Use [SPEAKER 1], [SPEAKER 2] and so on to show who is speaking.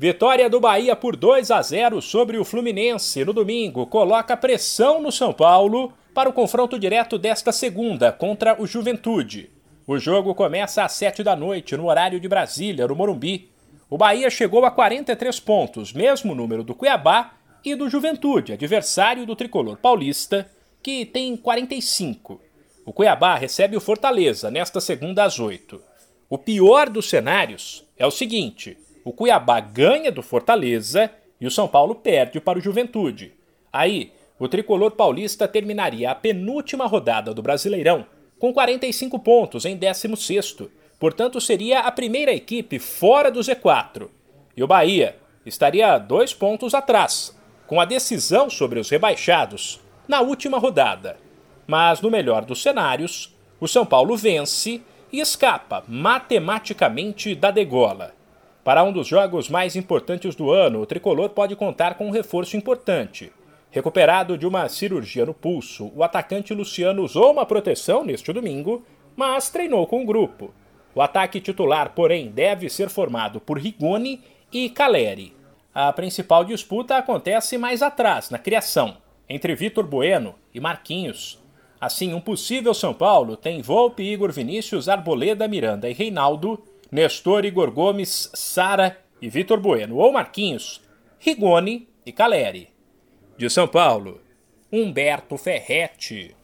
[SPEAKER 1] Vitória do Bahia por 2 a 0 sobre o Fluminense no domingo coloca pressão no São Paulo para o confronto direto desta segunda contra o Juventude. O jogo começa às 7 da noite no horário de Brasília, no Morumbi. O Bahia chegou a 43 pontos, mesmo número do Cuiabá e do Juventude, adversário do tricolor paulista, que tem 45. O Cuiabá recebe o Fortaleza nesta segunda às 8. O pior dos cenários é o seguinte o Cuiabá ganha do Fortaleza e o São Paulo perde para o Juventude. Aí, o tricolor paulista terminaria a penúltima rodada do Brasileirão com 45 pontos em 16º, portanto seria a primeira equipe fora do Z4. E o Bahia estaria dois pontos atrás, com a decisão sobre os rebaixados na última rodada. Mas no melhor dos cenários, o São Paulo vence e escapa matematicamente da degola. Para um dos jogos mais importantes do ano, o tricolor pode contar com um reforço importante. Recuperado de uma cirurgia no pulso, o atacante Luciano usou uma proteção neste domingo, mas treinou com o grupo. O ataque titular, porém, deve ser formado por Rigoni e Caleri. A principal disputa acontece mais atrás, na criação, entre Vitor Bueno e Marquinhos. Assim, um possível São Paulo tem Volpe, Igor Vinícius, Arboleda, Miranda e Reinaldo Nestor Igor Gomes, Sara e Vitor Bueno, ou Marquinhos, Rigoni e Caleri. De São Paulo, Humberto Ferretti.